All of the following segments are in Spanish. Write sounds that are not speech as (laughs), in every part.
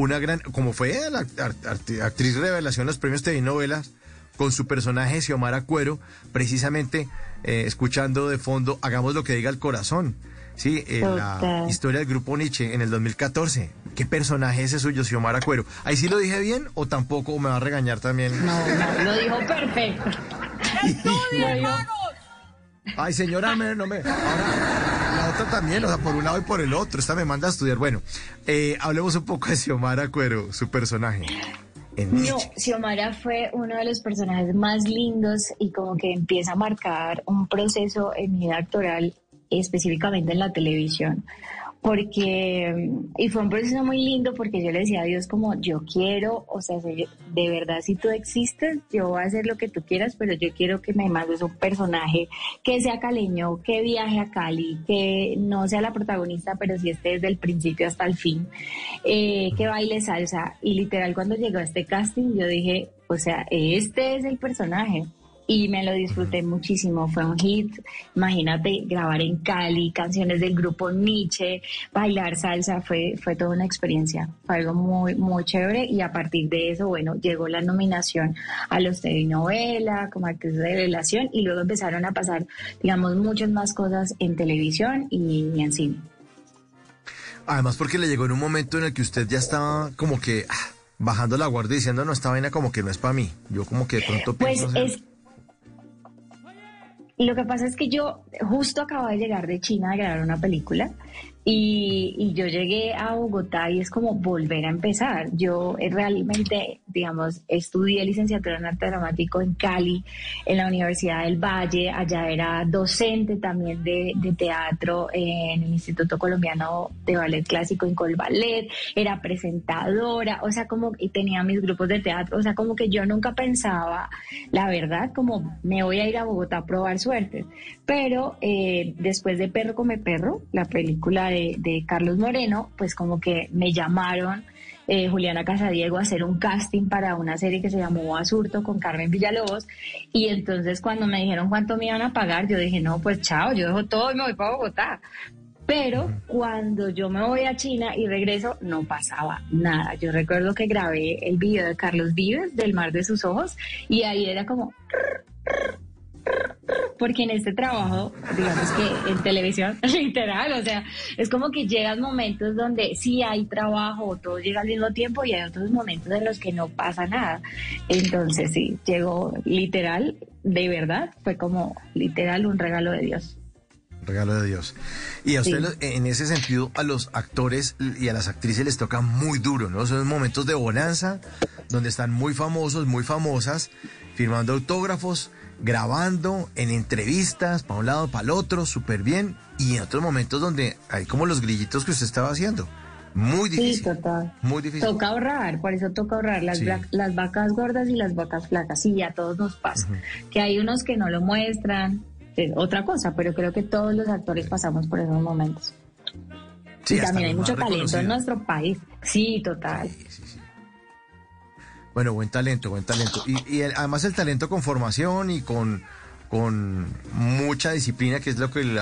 Una gran, como fue la actriz revelación los premios TV novelas con su personaje Xiomara Cuero, precisamente eh, escuchando de fondo Hagamos lo que diga el corazón. Sí, en la historia del grupo Nietzsche en el 2014. ¿Qué personaje ese suyo, Xiomara Cuero? ¿Ahí sí lo dije bien o tampoco me va a regañar también? No, no, lo dijo perfecto. (laughs) Dijo- Ay, señora, me- no me. Ahora, también, o sea, por un lado y por el otro. Esta me manda a estudiar. Bueno, eh, hablemos un poco de Xiomara Cuero, su personaje. No. Xiomara fue uno de los personajes más lindos y como que empieza a marcar un proceso en mi vida actoral, específicamente en la televisión. Porque, y fue un proceso muy lindo porque yo le decía a Dios como, yo quiero, o sea, si de verdad si tú existes, yo voy a hacer lo que tú quieras, pero yo quiero que me mandes un personaje que sea caleño, que viaje a Cali, que no sea la protagonista, pero sí esté desde el principio hasta el fin, eh, que baile salsa. Y literal cuando llegó a este casting yo dije, o sea, este es el personaje. Y me lo disfruté muchísimo, fue un hit. Imagínate grabar en Cali, canciones del grupo Nietzsche, bailar salsa, fue, fue toda una experiencia. Fue algo muy, muy chévere. Y a partir de eso, bueno, llegó la nominación a los telenovela, como actriz de revelación, y luego empezaron a pasar, digamos, muchas más cosas en televisión y, en cine. Además, porque le llegó en un momento en el que usted ya estaba como que ah, bajando la guardia diciendo, no, esta vaina como que no es para mí. Yo como que de pronto Pues pienso es. Lo que pasa es que yo justo acababa de llegar de China a grabar una película y, y yo llegué a Bogotá y es como volver a empezar. Yo eh, realmente, digamos, estudié licenciatura en arte dramático en Cali, en la Universidad del Valle. Allá era docente también de, de teatro en el Instituto Colombiano de Ballet Clásico en Colballet. Era presentadora, o sea, como y tenía mis grupos de teatro. O sea, como que yo nunca pensaba, la verdad, como me voy a ir a Bogotá a probar suerte. Pero eh, después de Perro come Perro, la película de, de Carlos Moreno, pues como que me llamaron eh, Juliana Casadiego a hacer un casting para una serie que se llamó Basurto con Carmen Villalobos. Y entonces cuando me dijeron cuánto me iban a pagar, yo dije, no, pues chao, yo dejo todo y me voy para Bogotá. Pero cuando yo me voy a China y regreso, no pasaba nada. Yo recuerdo que grabé el video de Carlos Vives, del mar de sus ojos, y ahí era como... Porque en este trabajo, digamos que en televisión, (laughs) literal, o sea, es como que llegan momentos donde sí hay trabajo, todo llega al mismo tiempo y hay otros momentos en los que no pasa nada. Entonces sí, llegó literal, de verdad, fue como literal un regalo de Dios. Regalo de Dios. Y a usted, Sí. en ese sentido, a los actores y a las actrices les toca muy duro, ¿no? Son momentos de bonanza, donde están muy famosos, muy famosas, firmando autógrafos, grabando, en entrevistas, para un lado, para el otro, súper bien. Y en otros momentos donde hay como los grillitos que usted estaba haciendo. Muy Sí, difícil. total. Muy difícil. Toca ahorrar, por eso toca ahorrar las, Sí. bla- las vacas gordas y las vacas flacas. Sí, a todos nos pasa. Que hay unos que no lo muestran, es otra cosa, pero creo que todos los actores pasamos por esos momentos. Sí, y también hay mucho talento en nuestro país. Sí, total. Sí, sí, sí. Bueno, buen talento, buen talento. Y, además el talento con formación y con, con mucha disciplina, que es lo que eh,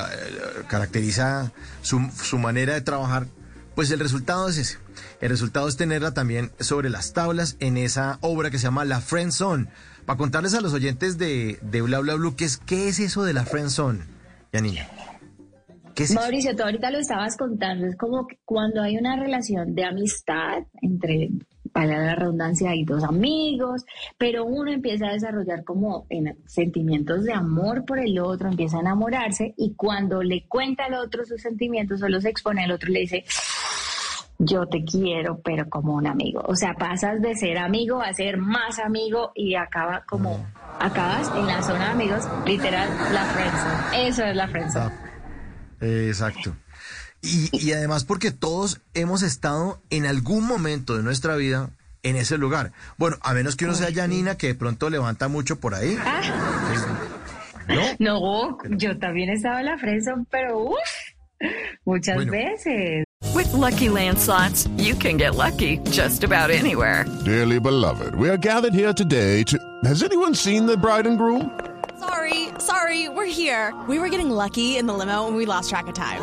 caracteriza su, su manera de trabajar, pues el resultado es ese. El resultado es tenerla también sobre las tablas en esa obra que se llama La Friend Zone. Para contarles a los oyentes de, de Bla Bla Blue, ¿qué es, ¿qué es eso de la Friend Zone, Yanina? ¿Qué es? Mauricio, tú ahorita lo estabas contando, es como cuando hay una relación de amistad entre, para la redundancia, hay dos amigos, pero uno empieza a desarrollar como en sentimientos de amor por el otro, empieza a enamorarse y cuando le cuenta al otro sus sentimientos, solo se expone al otro le dice, yo te quiero, pero como un amigo. O sea, pasas de ser amigo a ser más amigo y acaba como, acabas en la zona de amigos, literal, la friendzone. Eso es la friendzone. Eh, Exacto. Y, y además porque todos hemos estado en algún momento de nuestra vida en ese lugar. Bueno, a menos que uno sea Janina, que de pronto levanta mucho por ahí. ¿No? No, yo también estaba en la Friendzone, pero uff, muchas Bueno. veces. With Lucky Land slots, you can get lucky just about anywhere. Dearly beloved, we are gathered here today to. Has anyone seen the bride and groom? Sorry, sorry, we're here. We were getting lucky in the limo and we lost track of time.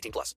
18 plus.